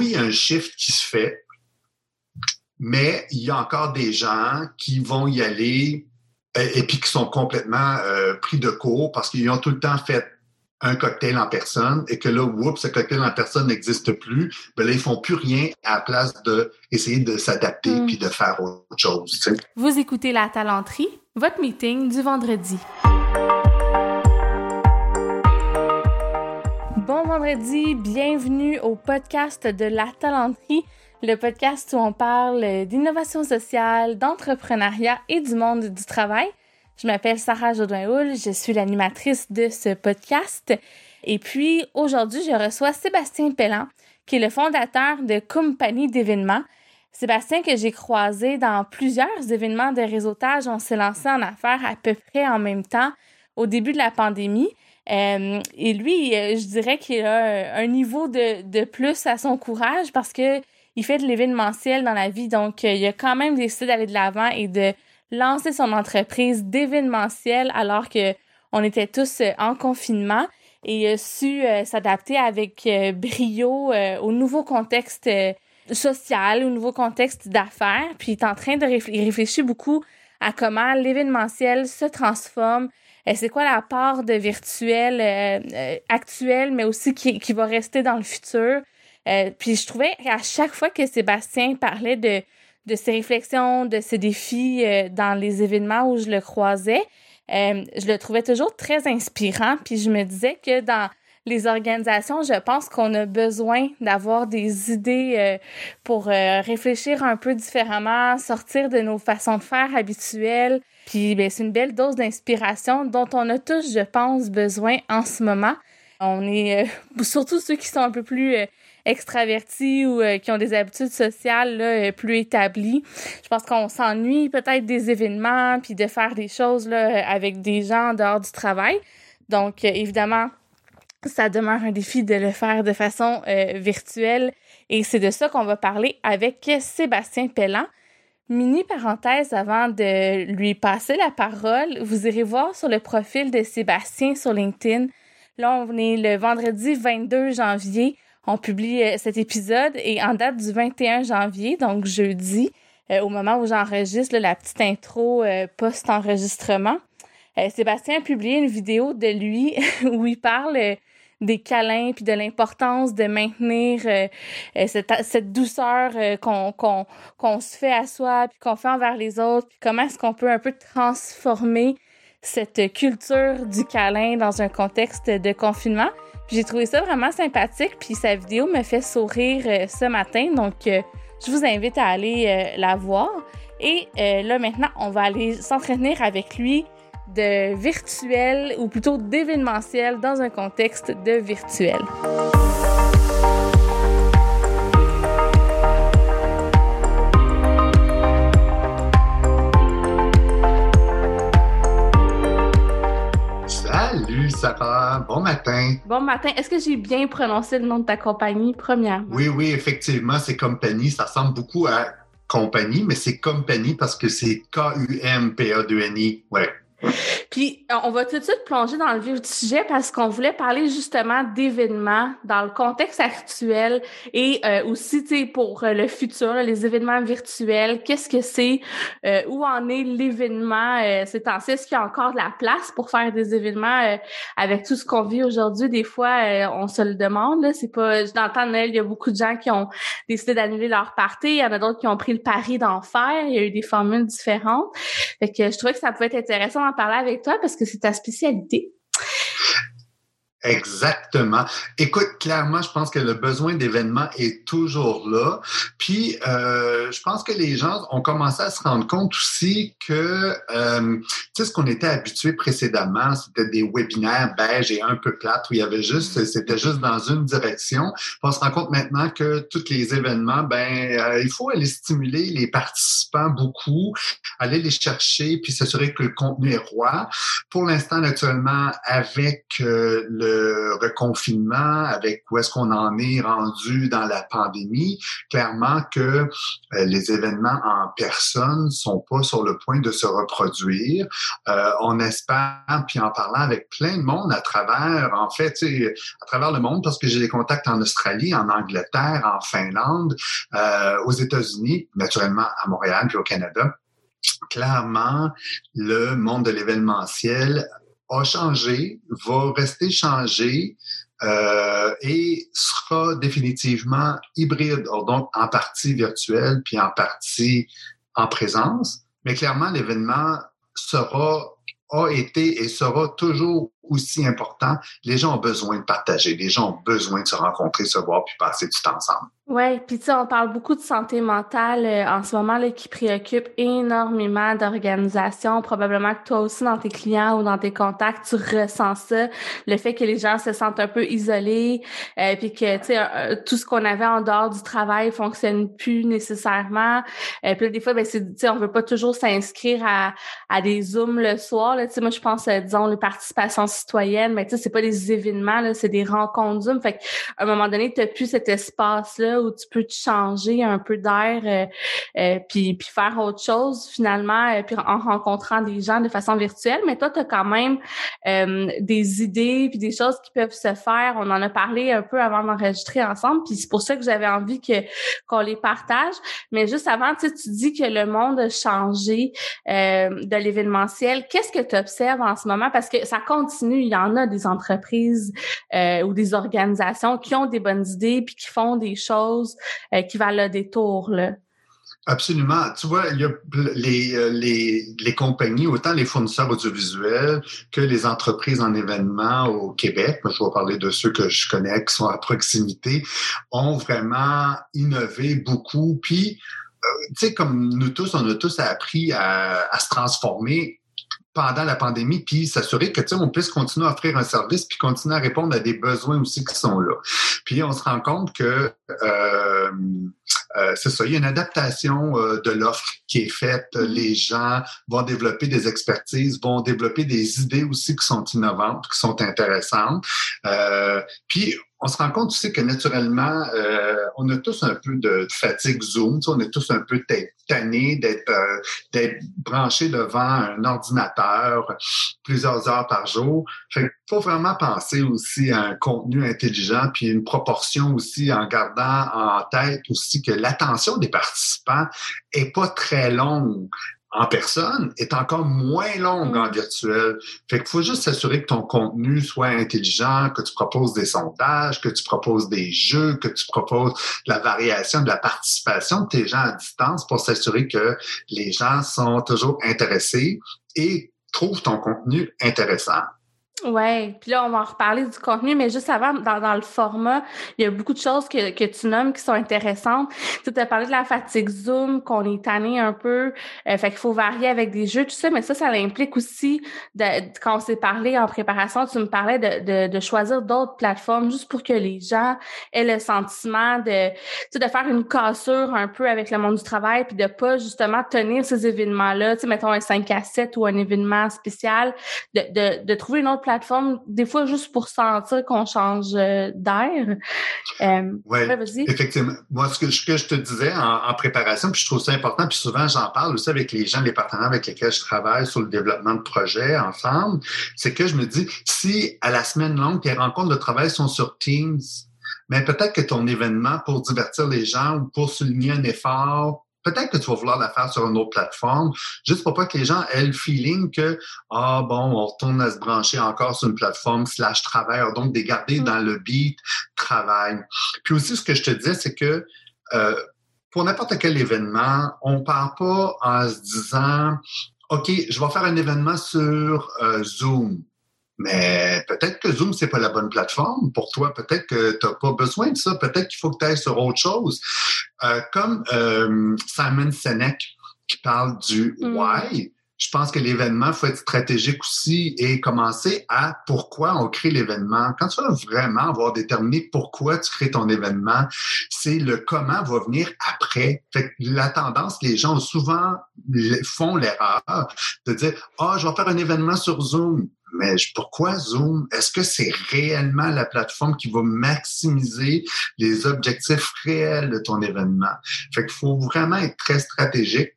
oui, il y a un shift qui se fait, mais il y a encore des gens qui vont y aller et, et puis qui sont complètement euh, pris de court parce qu'ils ont tout le temps fait un cocktail en personne et que là, oups, ce cocktail en personne n'existe plus, ben là, ils font plus rien à la place d'essayer de s'adapter Mm. puis de faire autre chose. tu sais. Vous écoutez La Talenterie, votre meeting du vendredi. Bon vendredi, bienvenue au podcast de La Talenterie, le podcast où on parle d'innovation sociale, d'entrepreneuriat et du monde du travail. Je m'appelle Sarah Jodin-Houl, je suis l'animatrice de ce podcast. Et puis aujourd'hui, je reçois Sébastien Pellan, qui est le fondateur de Compagnie d'événements. Sébastien, que j'ai croisé dans plusieurs événements de réseautage, on s'est lancé en affaires à peu près en même temps au début de la pandémie. Euh, et lui, euh, je dirais qu'il a un niveau de, de plus à son courage parce que il fait de l'événementiel dans la vie. Donc, euh, il a quand même décidé d'aller de l'avant et de lancer son entreprise d'événementiel alors que on était tous en confinement et il a su s'adapter avec brio au nouveau contexte social, au nouveau contexte d'affaires. Puis il est en train de réfléchir, beaucoup à comment l'événementiel se transforme. Euh, c'est quoi la part de virtuel euh, euh, actuel, mais aussi qui, qui va rester dans le futur? Euh, puis je trouvais qu'à chaque fois que Sébastien parlait de, de ses réflexions, de ses défis dans les événements où je le croisais, je le trouvais toujours très inspirant. Puis je me disais que dans les organisations, je pense qu'on a besoin d'avoir des idées pour réfléchir un peu différemment, sortir de nos façons de faire habituelles. Puis ben, c'est une belle dose d'inspiration dont on a tous, je pense, besoin en ce moment. On est euh, surtout ceux qui sont un peu plus euh, extravertis ou euh, qui ont des habitudes sociales plus établies. Je pense qu'on s'ennuie peut-être des événements puis de faire des choses là, avec des gens en dehors du travail. Donc, évidemment, ça demeure un défi de le faire de façon virtuelle et c'est de ça qu'on va parler avec Sébastien Pellan. Mini parenthèse avant de lui passer la parole, vous irez voir sur le profil de Sébastien sur LinkedIn. Là, on est le vendredi 22 janvier. On publie euh, cet épisode et en date du 21 janvier, donc jeudi, euh, au moment où j'enregistre la petite intro euh, post-enregistrement, Sébastien a publié une vidéo de lui où il parle des câlins puis de l'importance de maintenir euh, euh, cette, douceur euh, qu'on se fait à soi puis qu'on fait envers les autres puis comment est-ce qu'on peut un peu transformer cette culture du câlin dans un contexte de confinement. J'ai trouvé ça vraiment sympathique puis sa vidéo me fait sourire ce matin donc je vous invite à aller la voir et là maintenant on va aller s'entraîner avec lui de virtuel ou plutôt d'événementiel dans un contexte de virtuel. Salut Sarah, bon matin. Bon matin, est-ce que j'ai bien prononcé le nom de ta compagnie premièrement? Oui, oui, effectivement, c'est compagnie. Ça ressemble beaucoup à compagnie, mais c'est compagnie parce que c'est K-U-M-P-A-2-N-I. Ouais. Puis euh, on va tout de suite plonger dans le vif du sujet parce qu'on voulait parler justement d'événements dans le contexte actuel et euh, aussi tu sais pour euh, le futur, là, les événements virtuels. Qu'est-ce que c'est? Euh, Où en est l'événement euh, C'est temps-ci? Est-ce qu'il y a encore de la place pour faire des événements euh, avec tout ce qu'on vit aujourd'hui? Des fois, on se le demande. Là, c'est pas dans le temps de Noël, il y a beaucoup de gens qui ont décidé d'annuler leur party. Il y en a d'autres qui ont pris le pari d'en faire. Il y a eu des formules différentes. Fait que je trouvais que ça pouvait être intéressant d'en parler avec toi parce que c'est ta spécialité. Exactement. Écoute, clairement, je pense que le besoin d'événements est toujours là. Puis, euh, je pense que les gens ont commencé à se rendre compte aussi que, euh, tu sais, ce qu'on était habitué précédemment, c'était des webinaires beige et un peu plates où il y avait juste, c'était juste dans une direction. On se rend compte maintenant que tous les événements, ben, euh, il faut aller stimuler les participants beaucoup, aller les chercher, puis s'assurer que le contenu est roi. Pour l'instant, naturellement, avec euh, le le reconfinement, avec où est-ce qu'on en est rendu dans la pandémie, clairement que euh, les événements en personne sont pas sur le point de se reproduire. Euh, on espère, puis en parlant avec plein de monde à travers, en fait, à travers le monde, parce que j'ai des contacts en Australie, en Angleterre, en Finlande, euh, aux États-Unis, naturellement à Montréal puis au Canada clairement, le monde de l'événementiel a changé, va rester changé euh, et sera définitivement hybride, donc en partie virtuel puis en partie en présence. Mais clairement, l'événement sera a été et sera toujours aussi important. Les gens ont besoin de partager, les gens ont besoin de se rencontrer, se voir puis passer du temps ensemble. Oui, puis tu sais, on parle beaucoup de santé mentale euh, en ce moment là, qui préoccupe énormément d'organisations. Probablement que toi aussi, dans tes clients ou dans tes contacts, tu ressens ça, le fait que les gens se sentent un peu isolés, euh, puis que tu sais, euh, tout ce qu'on avait en dehors du travail fonctionne plus nécessairement. Euh, puis des fois, ben c'est, tu sais, on veut pas toujours s'inscrire à, à des zooms le soir. Tu sais, moi, je pense, disons, les participations citoyennes, mais tu sais, c'est pas des événements, là, c'est des rencontres zoom. Fait qu'à un moment donné, tu plus cet espace là où tu peux te changer un peu d'air euh, euh, puis, puis faire autre chose finalement, euh, puis en rencontrant des gens de façon virtuelle. Mais toi, tu as quand même des idées puis des choses qui peuvent se faire. On en a parlé un peu avant d'enregistrer ensemble, puis c'est pour ça que j'avais envie que qu'on les partage. Mais juste avant, tu dis que le monde a changé de l'événementiel. Qu'est-ce que tu observes en ce moment? Parce que ça Il y en a des entreprises ou des organisations qui ont des bonnes idées puis qui font des choses euh, qui valent le détour. Là. Absolument. Tu vois, euh, les, compagnies, autant les fournisseurs audiovisuels que les entreprises en événements au Québec, je vais parler de ceux que je connais qui sont à proximité, ont vraiment innové beaucoup. Puis, euh, tu sais, comme nous tous, on a tous appris à se transformer pendant la pandémie, puis s'assurer que, tu sais, on puisse continuer à offrir un service, puis continuer à répondre à des besoins aussi qui sont là. Puis on se rend compte que euh, euh, c'est ça, il y a une adaptation euh, de l'offre qui est faite. Mm-hmm. Les gens vont développer des expertises, vont développer des idées aussi qui sont innovantes, qui sont intéressantes. Euh, puis on se rend compte aussi que naturellement, euh, on a tous un peu de fatigue Zoom, on est tous un peu tannés d'être euh, d'être branchés devant un ordinateur plusieurs heures par jour. Fait faut vraiment penser aussi à un contenu intelligent, puis une proportion aussi en gardant en tête aussi que l'attention des participants est pas très longue en personne est encore moins longue en mm. virtuel. Fait qu'il faut juste s'assurer que ton contenu soit intelligent, que tu proposes des sondages, que tu proposes des jeux, que tu proposes la variation de la participation de tes gens à distance pour s'assurer que les gens sont toujours intéressés et trouvent ton contenu intéressant. Ouais, puis là on va en reparler du contenu, mais juste avant, dans, dans le format, il y a beaucoup de choses que, que tu nommes qui sont intéressantes. Tu as parlé de la fatigue Zoom, qu'on est tanné un peu, euh, fait qu'il faut varier avec des jeux, tout ça, mais ça, ça implique aussi, de, quand on s'est parlé en préparation, tu me parlais de, de, de choisir d'autres plateformes juste pour que les gens aient le sentiment de, de faire une cassure un peu avec le monde du travail, puis de pas justement tenir ces événements-là, tu sais, mettons un 5 à 7 ou un événement spécial, de, de, de trouver une autre plateforme plateforme, des fois juste pour sentir qu'on change euh, d'air. Euh, oui, effectivement. Moi, ce que, je te disais en, préparation, puis je trouve ça important, puis souvent j'en parle aussi avec les gens, les partenaires avec lesquels je travaille sur le développement de projets ensemble, c'est que je me dis, si à la semaine longue, tes rencontres de travail sont sur Teams, mais peut-être que ton événement pour divertir les gens ou pour souligner un effort peut-être que tu vas vouloir la faire sur une autre plateforme, juste pour pas que les gens aient le feeling que, ah bon, on retourne à se brancher encore sur une plateforme slash travail, donc de garder mm. dans le beat travail. Puis aussi, ce que je te disais, c'est que euh, pour n'importe quel événement, on part pas en se disant, OK, je vais faire un événement sur euh, Zoom. Mais peut-être que Zoom, c'est pas la bonne plateforme pour toi. Peut-être que tu n'as pas besoin de ça. Peut-être qu'il faut que tu ailles sur autre chose. Euh, comme euh, Simon Sinek qui parle du mm. why, je pense que l'événement faut être stratégique aussi et commencer à pourquoi on crée l'événement. Quand tu vas vraiment avoir déterminé pourquoi tu crées ton événement, c'est le comment va venir après. Fait la tendance, les gens souvent font l'erreur de dire, ah, oh, je vais faire un événement sur Zoom. Mais pourquoi Zoom? Est-ce que c'est réellement la plateforme qui va maximiser les objectifs réels de ton événement? Fait qu'il faut vraiment être très stratégique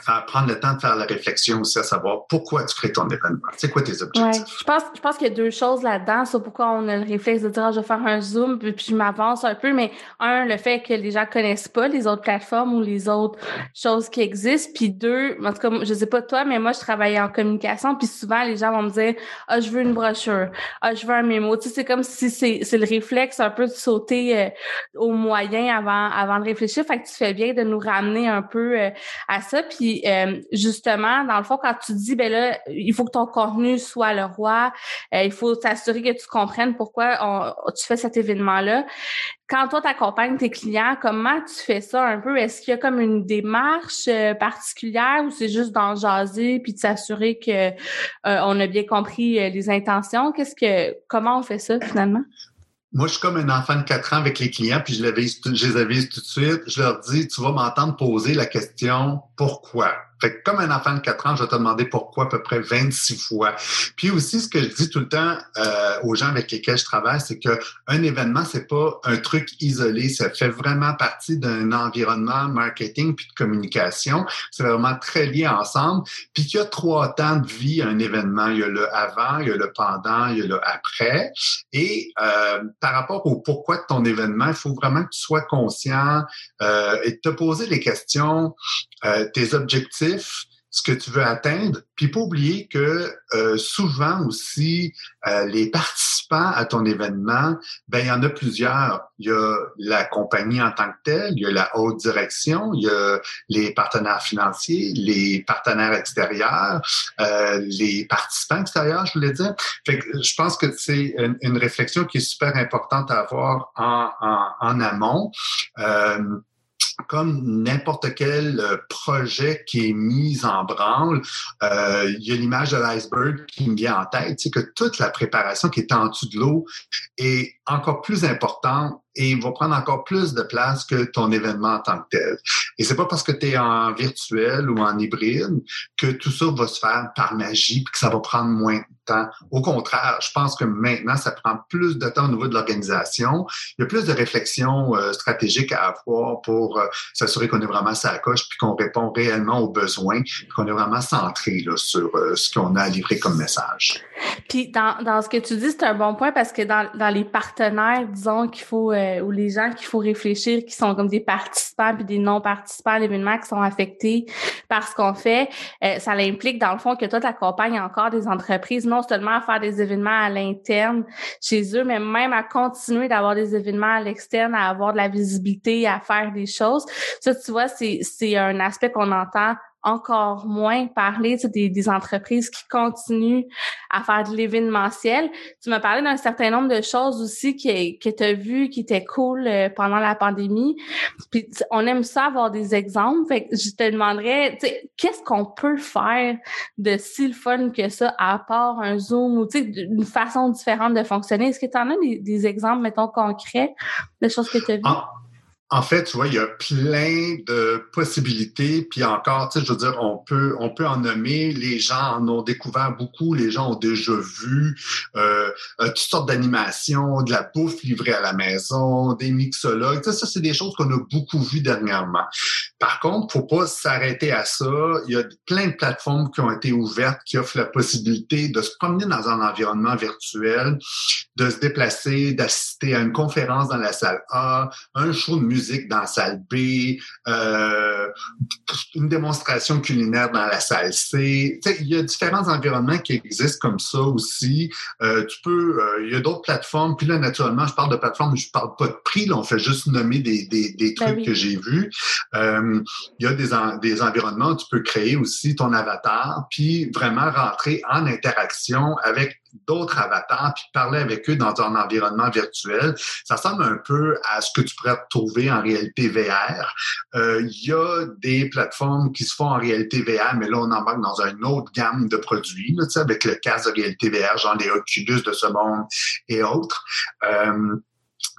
faire prendre le temps de faire la réflexion aussi à savoir pourquoi tu crées ton événement. C'est quoi tes objectifs? je pense, je pense qu'il y a deux choses là-dedans sur pourquoi on a le réflexe de dire ah, je vais faire un zoom puis, je m'avance un peu. Mais un, le fait que les gens connaissent pas les autres plateformes ou les autres choses qui existent. Puis deux, en tout cas, je sais pas toi, mais moi, je travaille en communication. Puis souvent, les gens vont me dire ah, je veux une brochure. Ah, je veux un mémo. Tu sais, c'est comme si c'est, c'est le réflexe un peu de sauter euh, au moyen avant, avant de réfléchir. Fait que tu fais bien de nous ramener un peu euh, à ça. Puis euh, justement, dans le fond, quand tu dis ben là, il faut que ton contenu soit le roi, euh, il faut s'assurer que tu comprennes pourquoi tu fais cet événement-là. Quand toi, tu accompagnes tes clients, comment tu fais ça un peu? Est-ce qu'il y a comme une démarche euh, particulière ou c'est juste d'en jaser puis de s'assurer que on a bien compris les intentions? Qu'est-ce que comment on fait ça finalement? Moi, je suis comme un enfant de 4 ans avec les clients, puis je, je les avise tout de suite. Je leur dis, tu vas m'entendre poser la question pourquoi? Fait que comme un enfant de 4 ans, je vais te demander pourquoi à peu près 26 fois. Puis aussi, ce que je dis tout le temps euh, aux gens avec lesquels je travaille, c'est que un événement, c'est pas un truc isolé. Ça fait vraiment partie d'un environnement marketing puis de communication. C'est vraiment très lié ensemble. Puis qu'il y a trois temps de vie un événement. Il y a le avant, il y a le pendant, il y a le après. Et euh, par rapport au pourquoi de ton événement, il faut vraiment que tu sois conscient euh, et te poser les questions, euh, tes objectifs ce que tu veux atteindre, puis pas oublier que euh, souvent aussi euh, les participants à ton événement, ben il y en a plusieurs. Il y a la compagnie en tant que telle, il y a la haute direction, il y a les partenaires financiers, les partenaires extérieurs, euh, les participants extérieurs, je voulais dire. Fait que je pense que c'est une, réflexion qui est super importante à avoir en, en, en amont comme n'importe quel euh, projet qui est mis en branle, euh, il y a l'image de l'iceberg qui me vient en tête, c'est que toute la préparation qui est en dessous de l'eau est encore plus importante et va prendre encore plus de place que ton événement en tant que tel. Et c'est pas parce que tu es en virtuel ou en hybride que tout ça va se faire par magie puis que ça va prendre moins de temps. Au contraire, je pense que maintenant, ça prend plus de temps au niveau de l'organisation. Il y a plus de réflexion euh, stratégique à avoir pour euh, s'assurer qu'on est vraiment sa coche puis qu'on répond réellement aux besoins, qu'on est vraiment centré sur euh, ce qu'on a à livrer comme message. Puis dans, dans ce que tu dis, c'est un bon point parce que dans, dans les partenaires, disons qu'il faut ou les gens qu'il faut réfléchir, qui sont comme des participants puis des non-participants à l'événement qui sont affectés par ce qu'on fait, euh, ça implique dans le fond que toi, tu accompagnes encore des entreprises, non seulement à faire des événements à l'interne chez eux, mais même à continuer d'avoir des événements à l'externe, à avoir de la visibilité, à faire des choses. Ça, tu vois, c'est un aspect qu'on entend encore moins parler des, des, entreprises qui continuent à faire de l'événementiel. Tu m'as parlé d'un certain nombre de choses aussi qui, que tu as vu qui étaient cool euh, pendant la pandémie. Puis on aime ça avoir des exemples. Fait que je te demanderais, qu'est-ce qu'on peut faire de si le fun que ça à part un Zoom ou une façon différente de fonctionner? Est-ce que tu en as des, des, exemples, mettons, concrets de choses que tu as vues? Ah, en fait, tu vois, il y a plein de possibilités. Puis encore, tu sais, je veux dire, on peut, on peut en nommer. Les gens en ont découvert beaucoup. Les gens ont déjà vu euh, euh toutes sortes d'animations, de la bouffe livrée à la maison, des mixologues. Tu sais, ça, c'est des choses qu'on a beaucoup vues dernièrement. Par contre, faut pas s'arrêter à ça. Il y a plein de plateformes qui ont été ouvertes qui offrent la possibilité de se promener dans un environnement virtuel, de se déplacer, d'assister à une conférence dans la salle A, un show de musique musique dans la salle B, euh, une démonstration culinaire dans la salle C. il y a différents environnements qui existent comme ça aussi. Euh, tu peux, euh, il y a d'autres plateformes. Puis là, naturellement, je parle de plateformes, je parle pas de prix. Là, on fait juste nommer des, des, des ben trucs que j'ai vus. il y a des, des environnements où tu peux créer aussi ton avatar, puis vraiment rentrer en interaction avec d'autres avatars puis parler avec eux dans un environnement virtuel. Ça ressemble un peu à ce que tu pourrais trouver en réalité VR. Euh, il y a des plateformes qui se font en réalité VR, mais là, on embarque dans une autre gamme de produits, là, avec le casque de réalité VR, genre les Oculus de ce monde et autres. Euh,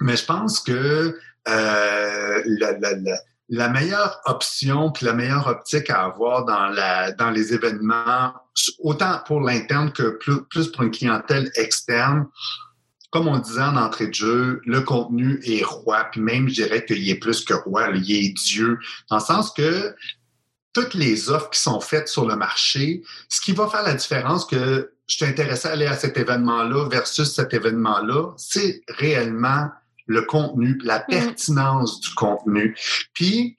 mais je pense que euh, la, la, la la meilleure option puis la meilleure optique à avoir dans, la, dans les événements, autant pour l'interne que plus, plus pour une clientèle externe, comme on disait en entrée de jeu, le contenu est roi, puis même je dirais qu'il est plus que roi, il est Dieu, dans le sens que toutes les offres qui sont faites sur le marché, ce qui va faire la différence que je suis intéressé à aller à cet événement-là versus cet événement-là, c'est réellement le contenu, la mm. pertinence du contenu. Puis,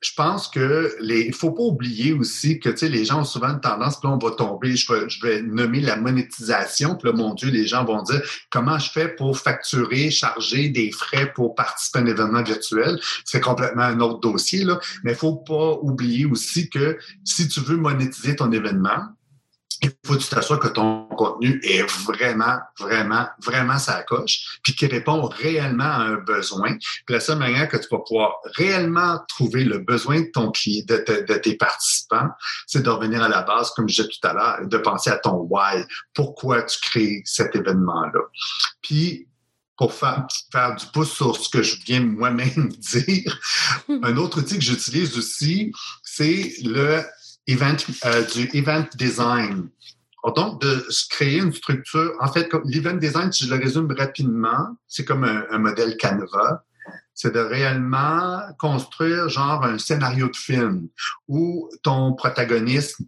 je pense que les, il faut pas oublier aussi que, tu sais, les gens ont souvent une tendance, puis là, on va tomber, je vais, je vais nommer la monétisation, puis là, mon Dieu, les gens vont dire, comment je fais pour facturer, charger des frais pour participer à un événement virtuel? C'est complètement un autre dossier, là. Mais il faut pas oublier aussi que si tu veux monétiser ton événement, il faut que tu t'assures que ton contenu est vraiment, vraiment, vraiment sa coche, puis qu'il répond réellement à un besoin. Puis la seule manière que tu vas pouvoir réellement trouver le besoin de ton client, de, de, tes participants, c'est de revenir à la base, comme je disais tout à l'heure, de penser à ton why. Pourquoi tu crées cet événement-là? Puis pour faire, faire, du pouce sur ce que je viens moi-même dire. Un autre outil que j'utilise aussi, c'est le event, euh, du event design. Donc, de créer une structure. En fait, l'event design, si je le résume rapidement, c'est comme un, un modèle Canva. C'est de réellement construire genre un scénario de film où ton protagoniste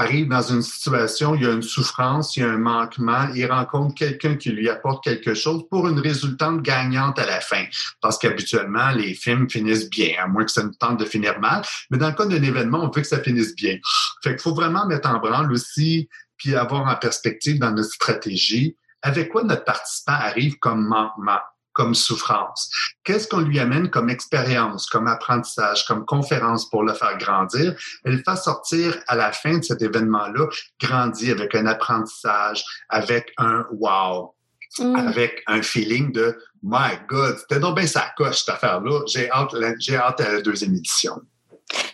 arrive dans une situation, il y a une souffrance, il y a un manquement, il rencontre quelqu'un qui lui apporte quelque chose pour une résultante gagnante à la fin. Parce qu'habituellement, les films finissent bien, à moins que ça nous tente de finir mal. Mais dans le cas d'un événement, on veut que ça finisse bien. Fait qu'il faut vraiment mettre en branle aussi, puis avoir en perspective dans notre stratégie, avec quoi notre participant arrive comme manquement comme souffrance? Qu'est-ce qu'on lui amène comme expérience, comme apprentissage, comme conférence pour le faire grandir? Elle le fait sortir à la fin de cet événement-là, grandi avec un apprentissage, avec un wow, mm. avec un feeling de My God, c'était donc bien sa coche cette affaire-là. J'ai hâte, j'ai hâte à la deuxième édition.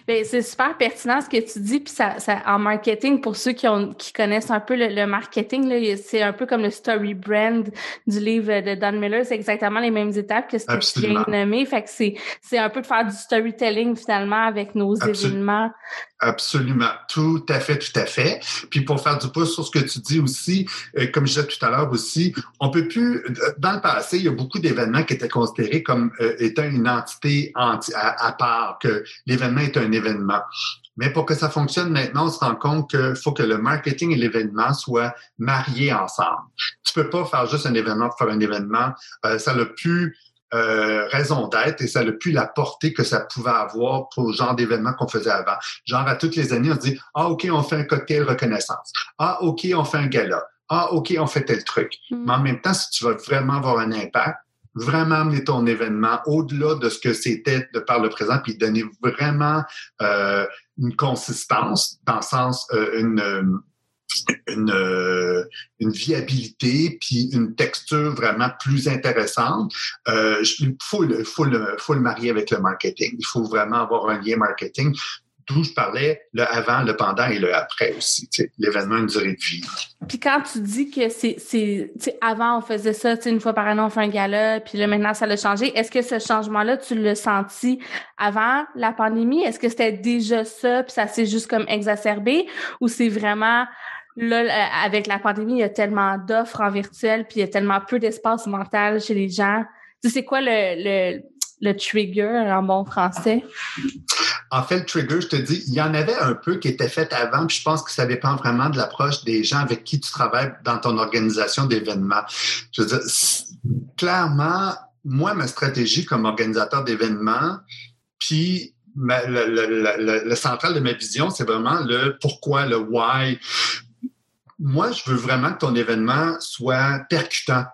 Ben, c'est super pertinent ce que tu dis. Puis ça, ça, en marketing, pour ceux qui, ont, qui connaissent un peu le, marketing, c'est un peu comme le story brand du livre de Don Miller. C'est exactement les mêmes étapes que ce que tu viens de nommer. Fait que c'est un peu de faire du storytelling finalement avec nos événements. Absolument. Tout à fait, tout à fait. Puis pour faire du pouce sur ce que tu dis aussi, euh, comme je disais tout à l'heure aussi, on peut plus, dans le passé, il y a beaucoup d'événements qui étaient considérés comme euh, étant une entité à, à, part, que l'événement est un événement. Mais pour que ça fonctionne maintenant, on se rend compte qu'il faut que le marketing et l'événement soient mariés ensemble. Tu peux pas faire juste un événement pour faire un événement. Euh, ça n'a plus euh, raison d'être et ça n'a plus la portée que ça pouvait avoir pour le genre d'événement qu'on faisait avant. Genre, à toutes les années, on se dit, ah, OK, on fait un cocktail reconnaissance. Ah, OK, on fait un gala. Ah, OK, on fait tel truc. Mm. Mais en même temps, si tu veux vraiment avoir un impact, vraiment amener ton événement au-delà de ce que c'était de par le présent, puis donner vraiment euh, une consistance, dans le sens, euh, une, une, euh, une, viabilité, puis une texture vraiment plus intéressante. Euh, il faut le, faut, le, faut le marier avec le marketing. Il faut vraiment avoir un lien marketing d'où je parlais, le avant, le pendant et le après aussi. L'événement une durée de vie. Puis quand tu dis que c'est, avant on faisait ça, une fois par an on fait un gala, puis là maintenant ça a changé. Est-ce que ce changement-là tu l'as senti avant la pandémie? Est-ce que c'était déjà ça, puis ça s'est juste comme exacerbé, ou c'est vraiment là avec la pandémie il y a tellement d'offres en virtuel, puis il y a tellement peu d'espace mental chez les gens. Tu sais, c'est quoi le, le le trigger en bon français? En fait, le trigger, je te dis, il y en avait un peu qui était fait avant, puis je pense que ça dépend vraiment de l'approche des gens avec qui tu travailles dans ton organisation d'événements. Je veux dire, clairement, moi, ma stratégie comme organisateur d'événements, puis le, central de ma vision, c'est vraiment le pourquoi, le why. Moi, je veux vraiment que ton événement soit percutant.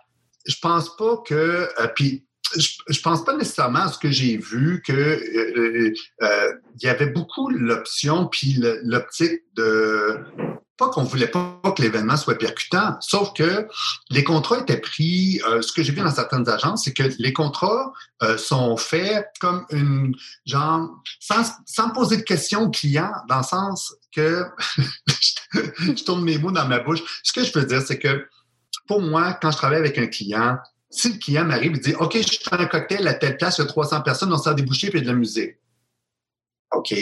Je pense pas que, euh, puis je, je pense pas nécessairement à ce que j'ai vu que euh, euh, il y avait beaucoup l'option puis l'optique de pas qu'on voulait pas que l'événement soit percutant, sauf que les contrats étaient pris. Euh, ce que j'ai vu dans certaines agences, c'est que les contrats sont faits comme une genre sans, sans poser de questions au client, dans le sens que je tourne mes mots dans ma bouche. Ce que je veux dire, c'est que pour moi, quand je travaille avec un client, si le client m'arrive et dit OK, je fais un cocktail à telle place, il y a 300 personnes, on sort des bouchées et de la musique. OK.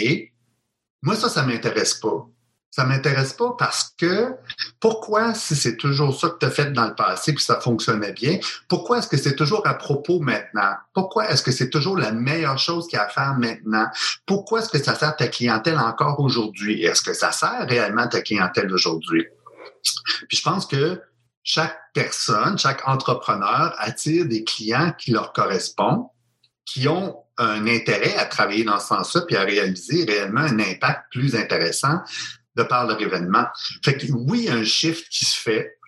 Moi, ça, ça m'intéresse pas. Ça m'intéresse pas parce que pourquoi, si c'est toujours ça que tu as fait dans le passé puis ça fonctionnait bien, pourquoi est-ce que c'est toujours à propos maintenant? Pourquoi est-ce que c'est toujours la meilleure chose qu'il y a à faire maintenant? Pourquoi est-ce que ça sert ta clientèle encore aujourd'hui? Est-ce que ça sert réellement ta clientèle aujourd'hui? Puis je pense que chaque personne, chaque entrepreneur attire des clients qui leur correspondent, qui ont un intérêt à travailler dans ce sens-là puis à réaliser réellement un impact plus intéressant de par leur événement. Fait que oui, il y a un shift qui se fait,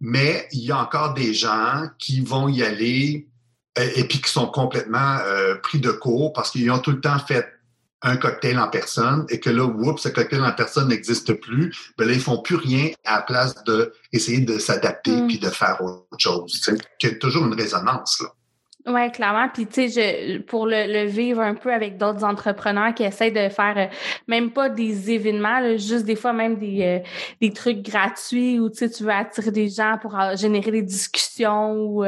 mais il y a encore des gens qui vont y aller et, puis qui sont complètement euh, pris de court parce qu'ils ont tout le temps fait un cocktail en personne et que là, oups, ce cocktail en personne n'existe plus, ben là, ils font plus rien à la place d'essayer de s'adapter mm. puis de faire autre chose. Il y a toujours une résonance. Là. Oui, clairement. Puis, tu sais, pour le, vivre un peu avec d'autres entrepreneurs qui essaient de faire euh, même pas des événements, juste des fois même des, euh, des trucs gratuits où, tu sais, tu veux attirer des gens pour euh, générer des discussions ou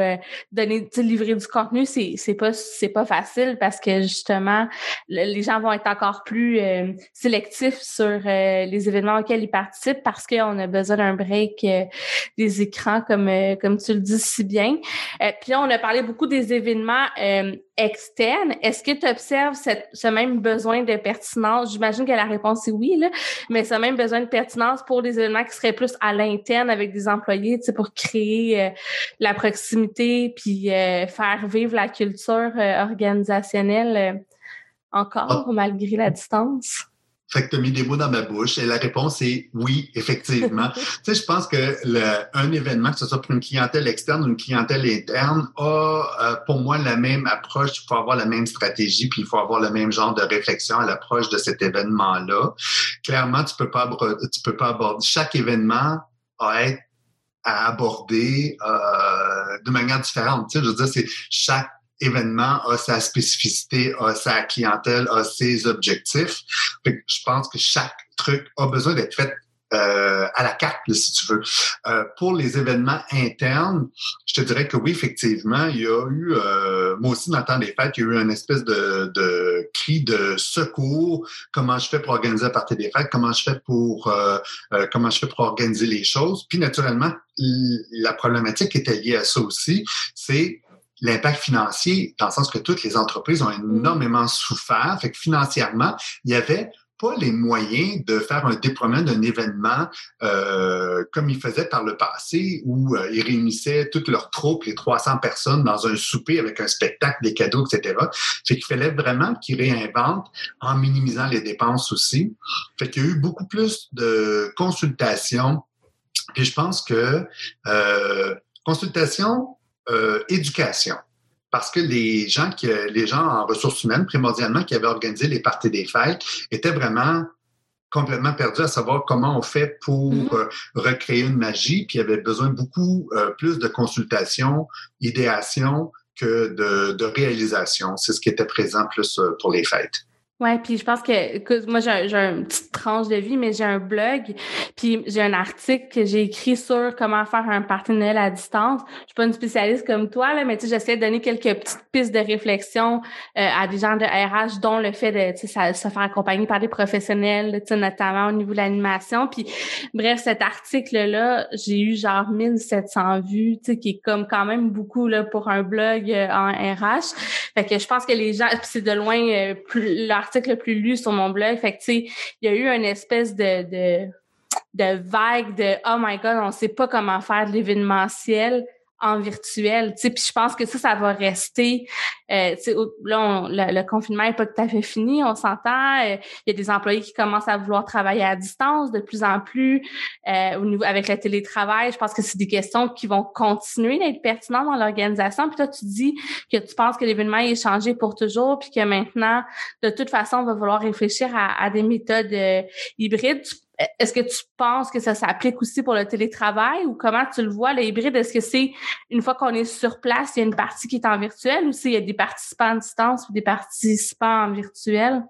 donner, tu sais, livrer du contenu, c'est, c'est pas, c'est pas facile parce que justement, les gens vont être encore plus sélectifs sur les événements auxquels ils participent parce qu'on a besoin d'un break des écrans comme, comme tu le dis si bien. puis là, on a parlé beaucoup des événements événements euh, externes, est-ce que tu observes ce même besoin de pertinence? J'imagine que la réponse est oui, là, mais ce même besoin de pertinence pour des événements qui seraient plus à l'interne avec des employés, tu sais, pour créer euh, la proximité puis euh, faire vivre la culture organisationnelle encore ah. malgré la distance? Fait que tu as mis des mots dans ma bouche et la réponse est oui, effectivement. tu sais, je pense que le, un événement, que ce soit pour une clientèle externe ou une clientèle interne, a euh, pour moi la même approche. Il faut avoir la même stratégie, puis il faut avoir le même genre de réflexion à l'approche de cet événement-là. Clairement, tu peux pas tu peux pas aborder chaque événement à être à aborder euh, de manière différente. Tu sais, je veux dire, c'est chaque événement a sa spécificité, a sa clientèle, a ses objectifs. je pense que chaque truc a besoin d'être fait euh, à la carte, si tu veux. Euh, pour les événements internes, je te dirais que oui, effectivement, il y a eu, euh, moi aussi, dans le temps des fêtes, il y a eu une espèce de, de cri de secours. Comment je fais pour organiser la partie des fêtes? Comment je fais pour comment je fais pour organiser les choses? Puis naturellement, la problématique qui était liée à ça aussi, c'est l'impact financier, dans le sens que toutes les entreprises ont mm. énormément souffert. Fait que financièrement, il y avait pas les moyens de faire un déploiement d'un événement euh, comme ils faisaient par le passé, où euh, ils réunissaient toutes leurs troupes, les 300 personnes, dans un souper avec un spectacle, des cadeaux, etc. Fait qu'il fallait vraiment qu'ils réinventent en minimisant les dépenses aussi. Fait qu'il y a eu beaucoup plus de consultations. Puis je pense que euh, consultation, euh, éducation. Parce que les gens, qui, les gens en ressources humaines, primordialement, qui avaient organisé les parties des fêtes, étaient vraiment complètement perdus à savoir comment on fait pour mm-hmm. euh, recréer une magie, puis il y avait besoin beaucoup euh, plus de consultation, idéation que de, de réalisation. C'est ce qui était présent plus pour les fêtes. Ouais, puis je pense que, moi j'ai une petite tranche de vie, mais j'ai un blog, puis j'ai un article que j'ai écrit sur comment faire un partenariat à distance. Je suis pas une spécialiste comme toi là, mais tu sais j'essaie de donner quelques petites pistes de réflexion euh, à des gens de RH, dont le fait de tu sais se faire accompagner par des professionnels, tu sais notamment au niveau de l'animation. Puis bref, cet article là, j'ai eu genre 1700 vues, tu sais qui est comme quand même beaucoup là pour un blog euh, en RH. Fait que je pense que les gens, c'est de loin euh, plus le plus lu sur mon blog. Fait tu sais, il y a eu une espèce de, de, vague de « Oh my God, on sait pas comment faire de l'événementiel » en virtuel. Tu sais, puis je pense que ça, ça va rester. Euh, tu sais, là, le, confinement est pas tout à fait fini, on s'entend. Euh, il y a des employés qui commencent à vouloir travailler à distance de plus en plus euh, au niveau avec le télétravail. Je pense que c'est des questions qui vont continuer d'être pertinentes dans l'organisation. Puis toi, tu dis que tu penses que l'événement est changé pour toujours, puis que maintenant, de toute façon, on va vouloir réfléchir à, à des méthodes euh, hybrides. Est-ce que tu penses que ça s'applique aussi pour le télétravail ou comment tu le vois, le hybride? Est-ce que c'est une fois qu'on est sur place, il y a une partie qui est en virtuel ou s'il y a des participants à distance ou des participants en virtuel?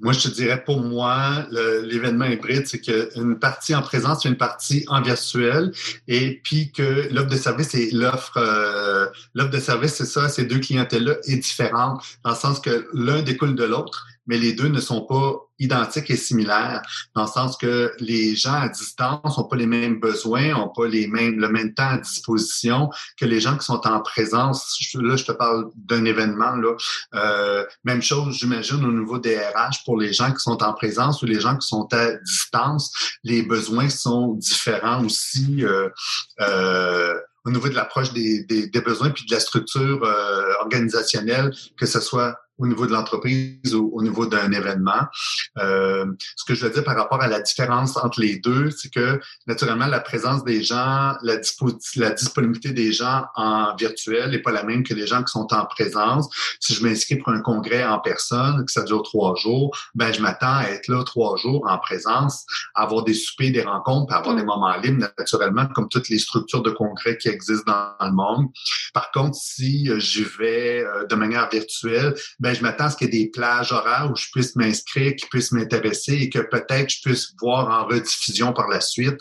Moi, je te dirais pour moi, l'événement hybride, c'est qu'une partie en présence, une partie en virtuel, et puis que l'offre de service et l'offre euh, l'offre de service, c'est ça, ces deux clientèles-là est différente, dans le sens que l'un découle de l'autre mais les deux ne sont pas identiques et similaires, dans le sens que les gens à distance n'ont pas les mêmes besoins, n'ont pas les mêmes, le même temps à disposition que les gens qui sont en présence. Là, je te parle d'un événement. Là. Euh, même chose, j'imagine, au niveau des RH, pour les gens qui sont en présence ou les gens qui sont à distance, les besoins sont différents aussi. Euh, euh, au niveau de l'approche des, des, des, besoins puis de la structure euh, organisationnelle, que ce soit au niveau de l'entreprise ou au niveau d'un événement. Euh, ce que je veux dire par rapport à la différence entre les deux, c'est que naturellement, la présence des gens, la, la disponibilité des gens en virtuel n'est pas la même que les gens qui sont en présence. Si je m'inscris pour un congrès en personne, que ça dure trois jours, ben je m'attends à être là trois jours en présence, à avoir des soupers, des rencontres, à avoir des mm. moments libres, naturellement, comme toutes les structures de congrès qui existent dans le monde. Par contre, si j'y vais euh, de manière virtuelle, ben, je m'attends à ce qu'il y ait des plages horaires où je puisse m'inscrire, qui puissent m'intéresser et que peut-être je puisse voir en rediffusion par la suite.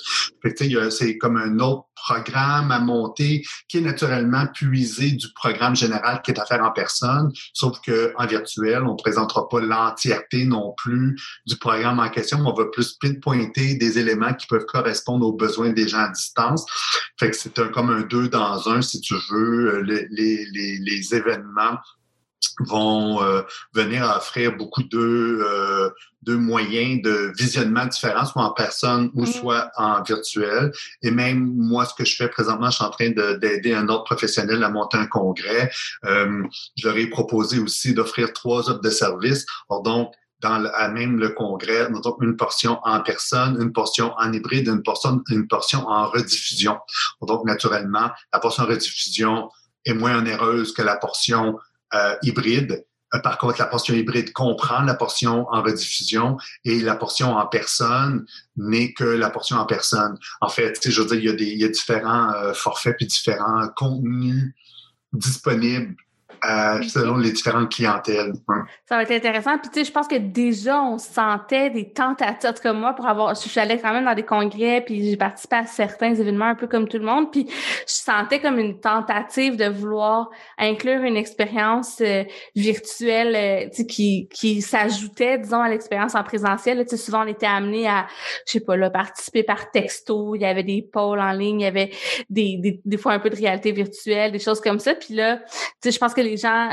c'est comme un autre programme à monter qui est naturellement puisé du programme général qui est à faire en personne, sauf que en virtuel, on ne présentera pas l'entièreté non plus du programme en question, mais on va plus pointer des éléments qui peuvent correspondre aux besoins des gens à distance. Fait que c'est comme un deux dans un, si tu veux, les, les événements vont euh, venir offrir beaucoup de, euh, de moyens de visionnement différents, soit en personne ou mm. soit en virtuel. Et même moi, ce que je fais présentement, je suis en train d'aider un autre professionnel à monter un congrès. Euh, je leur ai proposé aussi d'offrir trois offres de services. donc, dans le, à même le congrès, donc une portion en personne, une portion en hybride, une portion, une portion en rediffusion. Donc, naturellement, la portion en rediffusion est moins onéreuse que la portion euh, hybride. Euh, par contre, la portion hybride comprend la portion en rediffusion et la portion en personne n'est que la portion en personne. En fait, je veux dire, il y a, différents euh, forfaits puis différents contenus disponibles euh, selon les différentes clientèles. Ça va être intéressant. Puis tu sais, je pense que déjà on sentait des tentatives. En tout cas moi, pour avoir, je suis allée quand même dans des congrès, puis j'ai participé à certains événements un peu comme tout le monde. Puis je sentais comme une tentative de vouloir inclure une expérience euh, virtuelle, euh, tu sais, qui qui s'ajoutait, disons, à l'expérience en présentiel. Tu sais, souvent on était amené à, je sais pas là, participer par texto. Il y avait des pôles en ligne, il y avait des des, des fois un peu de réalité virtuelle, des choses comme ça. Puis là, tu sais, je pense que les les gens,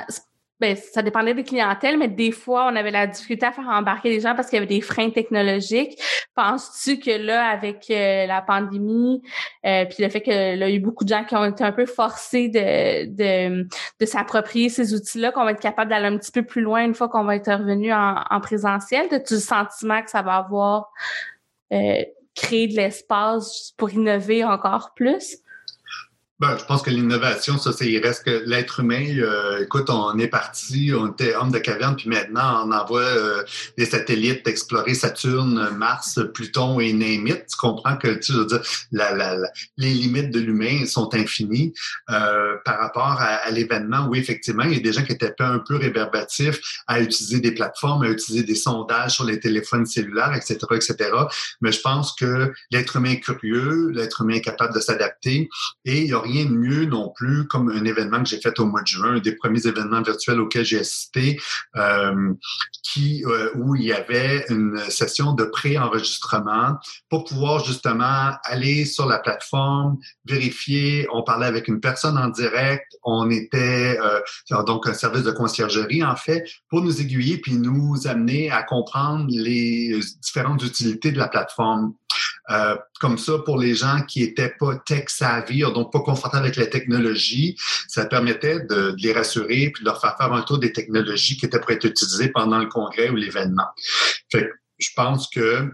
ben, ça dépendait des clientèles, mais des fois, on avait la difficulté à faire embarquer les gens parce qu'il y avait des freins technologiques. Penses-tu que là, avec euh, la pandémie, euh, puis le fait qu'il y a eu beaucoup de gens qui ont été un peu forcés de, de, de s'approprier ces outils-là, qu'on va être capable d'aller un petit peu plus loin une fois qu'on va être revenu en, en présentiel? As-tu le sentiment que ça va avoir euh, créé de l'espace pour innover encore plus? Ben, je pense que l'innovation, ça, c'est il reste que l'être humain. Euh, écoute, on est parti, on était homme de caverne, puis maintenant on envoie euh, des satellites explorer Saturne, Mars, Pluton et Némite. Tu comprends que tu veux dire, la, la, les limites de l'humain sont infinies euh, par rapport à, à l'événement. Oui, effectivement, il y a des gens qui étaient un peu réverbatifs à utiliser des plateformes, à utiliser des sondages sur les téléphones cellulaires, etc., etc. Mais je pense que l'être humain est curieux, l'être humain est capable de s'adapter, et il y a rien de mieux non plus comme un événement que j'ai fait au mois de juin, un des premiers événements virtuels auxquels j'ai assisté, euh, qui, euh, où il y avait une session de pré-enregistrement pour pouvoir justement aller sur la plateforme, vérifier. On parlait avec une personne en direct. On était euh, donc un service de conciergerie en fait pour nous aiguiller puis nous amener à comprendre les différentes utilités de la plateforme. Euh, comme ça, pour les gens qui étaient pas tech savvy, donc pas confortables avec la technologie, ça permettait de, les rassurer puis de leur faire faire un tour des technologies qui étaient prêtes à être utilisées pendant le congrès ou l'événement. Je pense que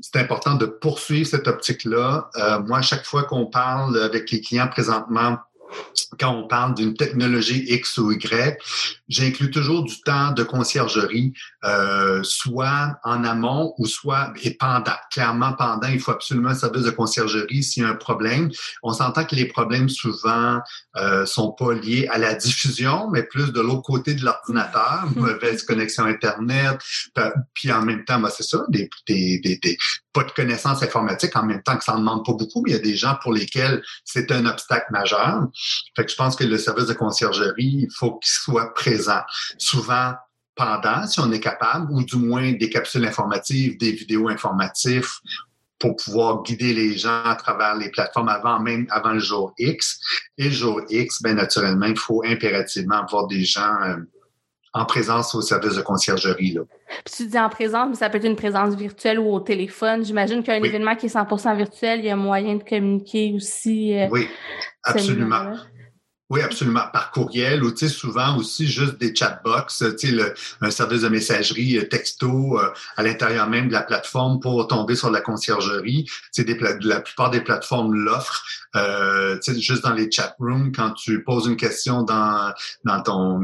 c'est important de poursuivre cette optique-là. Euh, moi, à chaque fois qu'on parle avec les clients présentement quand on parle d'une technologie X ou Y, j'inclus toujours du temps de conciergerie, euh, soit en amont ou soit et pendant. Clairement, pendant, il faut absolument un service de conciergerie s'il y a un problème. On s'entend que les problèmes souvent euh, sont pas liés à la diffusion, mais plus de l'autre côté de l'ordinateur, mauvaise connexion Internet, puis en même temps, ben, c'est ça, des, des, des, pas de connaissances informatiques, en même temps que ça en demande pas beaucoup, mais il y a des gens pour lesquels c'est un obstacle majeur. Fait que je pense que le service de conciergerie, il faut qu'il soit présent. Souvent, pendant, si on est capable, ou du moins des capsules informatives, des vidéos informatives pour pouvoir guider les gens à travers les plateformes avant même avant le jour X. Et le jour X, bien naturellement, il faut impérativement avoir des gens euh, en présence au service de conciergerie. Là. Puis tu dis en présence, mais ça peut être une présence virtuelle ou au téléphone. J'imagine qu'un événement qui est 100% virtuel, il y a moyen de communiquer aussi. Euh, oui, absolument. Oui, absolument. Par courriel ou souvent aussi juste des chatbox, le, un service de messagerie euh, texto euh, à l'intérieur même de la plateforme pour tomber sur la conciergerie. Des la plupart des plateformes l'offrent. Euh, juste dans les chat rooms, quand tu poses une question dans dans ton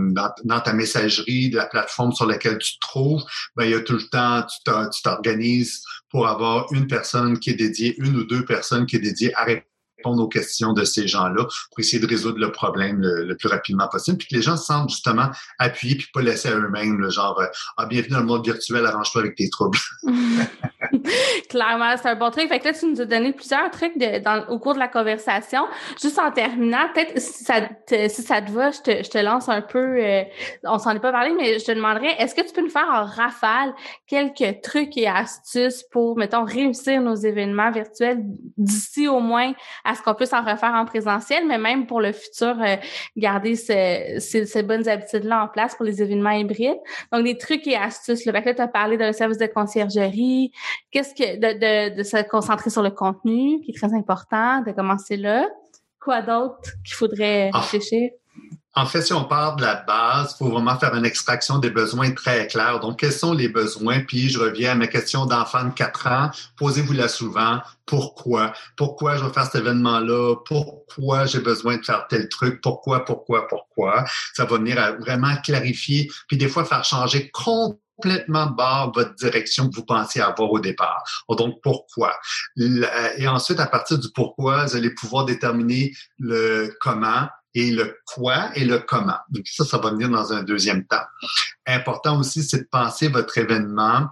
dans, ta messagerie de la plateforme sur laquelle tu te trouves, ben il y a tout le temps tu t'organises pour avoir une personne qui est dédiée, une ou deux personnes qui est dédiée à répondre répondre aux questions de ces gens-là pour essayer de résoudre le problème le, plus rapidement possible, puis que les gens se sentent justement appuyés puis pas laissés à eux-mêmes, le genre euh, ah bienvenue dans le monde virtuel, arrange-toi avec tes troubles. Clairement, c'est un bon truc. Fait que là, tu nous as donné plusieurs trucs au cours de la conversation. Juste en terminant, peut-être si ça te, si va, je te, je te lance un peu. Euh, on s'en est pas parlé, mais je te demanderais, est-ce que tu peux nous faire en rafale quelques trucs et astuces pour, mettons, réussir nos événements virtuels d'ici au moins à ce qu'on puisse en refaire en présentiel, mais même pour le futur, euh, garder ce, ces, bonnes habitudes-là en place pour les événements hybrides. Donc, des trucs et astuces. Le fait que tu as parlé d'un service de conciergerie, qu'est-ce que de, de, de se concentrer sur le contenu, qui est très important, de commencer là. Quoi d'autre qu'il faudrait ah. En fait, si on part de la base, il faut vraiment faire une extraction des besoins très clairs. Donc, quels sont les besoins? Puis, je reviens à ma question d'enfant de 4 ans. Posez-vous-la souvent. Pourquoi? Pourquoi je vais faire cet événement-là? Pourquoi j'ai besoin de faire tel truc? Pourquoi, pourquoi, pourquoi? Ça va venir à vraiment clarifier, puis des fois faire changer complètement de bord votre direction que vous pensiez avoir au départ. Donc, pourquoi? Et ensuite, à partir du pourquoi, vous allez pouvoir déterminer le comment, et le quoi et le comment. Donc ça, ça va venir dans un deuxième temps. Important aussi, c'est de penser votre événement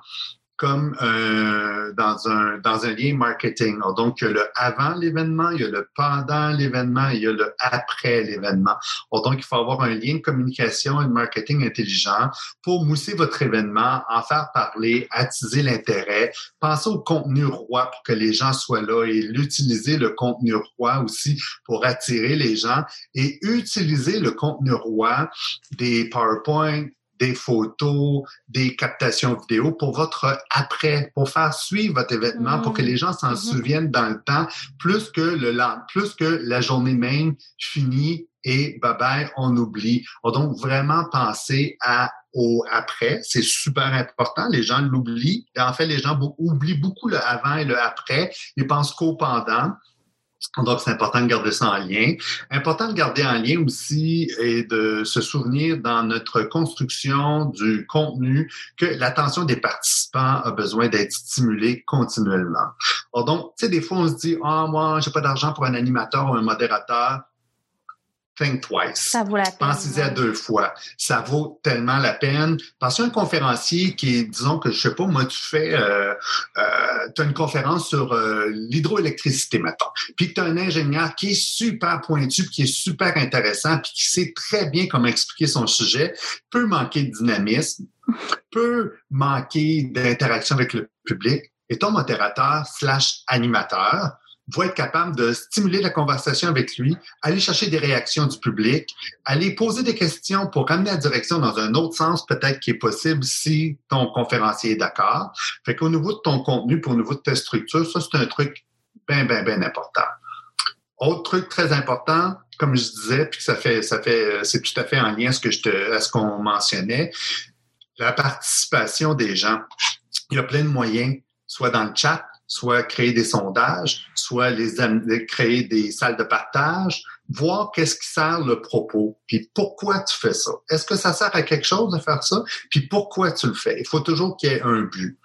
comme euh, dans un dans un lien marketing. Donc, il y a le avant l'événement, il y a le pendant l'événement, il y a le après l'événement. Donc, il faut avoir un lien de communication et de marketing intelligent pour mousser votre événement, en faire parler, attiser l'intérêt, penser au contenu roi pour que les gens soient là et l'utiliser le contenu roi aussi pour attirer les gens et utiliser le contenu roi des PowerPoint, des photos, des captations vidéo pour votre après, pour faire suivre votre événement, pour que les gens s'en mm-hmm. souviennent dans le temps, plus que le plus que la journée même finie et bye bye, on oublie. On donc vraiment penser à au après, c'est super important. Les gens l'oublient. En fait, les gens oublient beaucoup le avant et le après. Ils pensent qu'au pendant. Donc, c'est important de garder ça en lien. Important de garder en lien aussi et de se souvenir dans notre construction du contenu que l'attention des participants a besoin d'être stimulée continuellement. donc, tu sais, des fois, on se dit, ah, moi, j'ai pas d'argent pour un animateur ou un modérateur think twice. Ça vaut la peine. Pensez-y à deux fois. Ça vaut tellement la peine. Parce qu'un conférencier qui est, disons que je sais pas, moi, tu fais, euh, euh, tu as une conférence sur euh, l'hydroélectricité, maintenant, puis que tu as un ingénieur qui est super pointu, qui est super intéressant, puis qui sait très bien comment expliquer son sujet, peut manquer de dynamisme, peut manquer d'interaction avec le public. Et ton modérateur slash animateur, va être capable de stimuler la conversation avec lui, aller chercher des réactions du public, aller poser des questions pour ramener la direction dans un autre sens peut-être qui est possible si ton conférencier est d'accord. Fait qu'au niveau de ton contenu, pour au niveau de ta structure, ça, c'est un truc bien, bien, bien important. Autre truc très important, comme je disais, puis ça fait, ça fait, c'est tout à fait en lien à ce que je te, à ce qu'on mentionnait, la participation des gens. Il y a plein de moyens, soit dans le chat, soit créer des sondages, soit les créer des salles de partage, voir qu'est-ce qui sert le propos, puis pourquoi tu fais ça? Est-ce que ça sert à quelque chose de faire ça, puis pourquoi tu le fais? Il faut toujours qu'il y ait un but.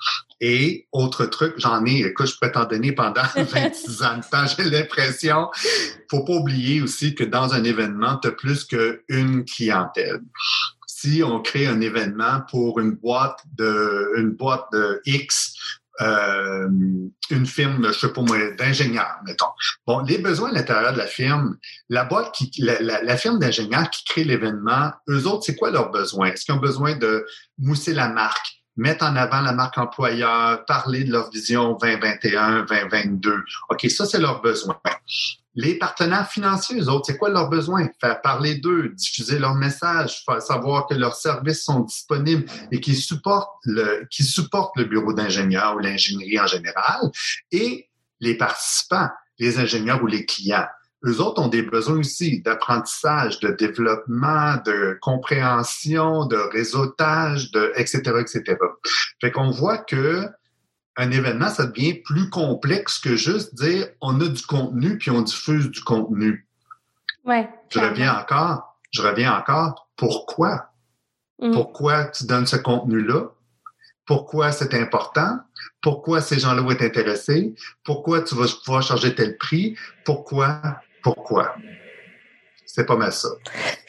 Et autre truc, j'en ai, écoute, je pourrais t'en donner pendant 26 ans de temps, j'ai l'impression. Faut pas oublier aussi que dans un événement, tu as plus qu'une clientèle si on crée un événement pour une boîte de une boîte de X euh, une firme, je sais pas moi, d'ingénieurs, mettons. Bon, les besoins à l'intérieur de la firme, la boîte qui, la, firme d'ingénieurs qui crée l'événement, eux autres, c'est quoi leurs besoins? Est-ce qu'ils ont besoin de mousser la marque? mettre en avant la marque employeur, parler de leur vision 2021, 2022. OK, ça, c'est leur besoin. Les partenaires financiers, eux autres, c'est quoi leurs besoins? Faire parler d'eux, diffuser leur message, faire savoir que leurs services sont disponibles et qu'ils supportent le, qu'ils supportent le bureau d'ingénieur ou l'ingénierie en général. Et les participants, les ingénieurs ou les clients eux autres ont des besoins aussi d'apprentissage, de développement, de compréhension, de réseautage, de etc., etc. Fait qu'on voit que un événement, ça devient plus complexe que juste dire on a du contenu puis on diffuse du contenu. Ouais. Je reviens encore, je reviens encore. Pourquoi? Mm. Pourquoi tu donnes ce contenu-là? Pourquoi c'est important? Pourquoi ces gens-là vont être intéressés? Pourquoi tu vas pouvoir charger tel prix? Pourquoi? pourquoi? C'est pas mal ça.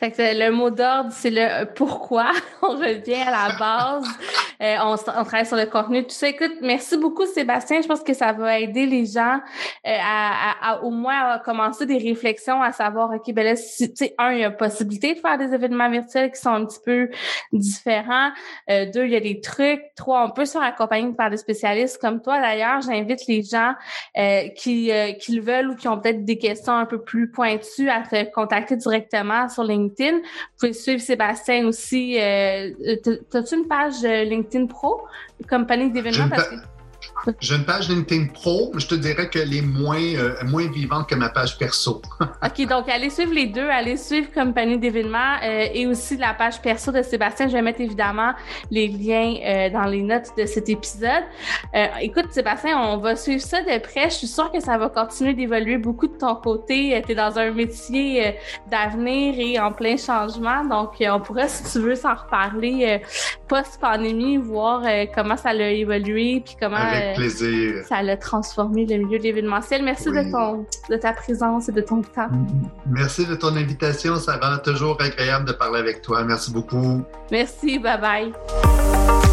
Fait que le mot d'ordre, c'est le pourquoi. on revient à la base. Euh, on, on, travaille sur le contenu, tout ça. Écoute, merci beaucoup, Sébastien. Je pense que ça va aider les gens euh, à, à, au moins à commencer des réflexions, à savoir, OK, ben là, si, tu sais, un, il y a possibilité de faire des événements virtuels qui sont un petit peu différents. Euh, deux, il y a des trucs. Trois, on peut se faire accompagner par des spécialistes comme toi. D'ailleurs, j'invite les gens qui, qui le veulent ou qui ont peut-être des questions un peu plus pointues à te contacter directement sur LinkedIn. Vous pouvez suivre Sébastien aussi. Euh, As-tu une page euh, LinkedIn Pro, compagnie d'événements? J'ai une page LinkedIn Pro, mais je te dirais qu'elle est moins, euh, moins vivante que ma page perso. OK, donc allez suivre les deux, allez suivre Compagnie d'événements euh, et aussi la page perso de Sébastien. Je vais mettre évidemment les liens euh, dans les notes de cet épisode. écoute, Sébastien, on va suivre ça de près. Je suis sûre que ça va continuer d'évoluer beaucoup de ton côté. tu es dans un métier d'avenir et en plein changement. Donc, on pourrait, si tu veux, s'en reparler post-pandémie, voir comment ça a évolué puis comment plaisir. Ça a transformé le milieu de l'événementiel. Merci de, ton, de ta présence et de ton temps. Merci de ton invitation. Ça rend toujours agréable de parler avec toi. Merci beaucoup. Merci. Bye bye.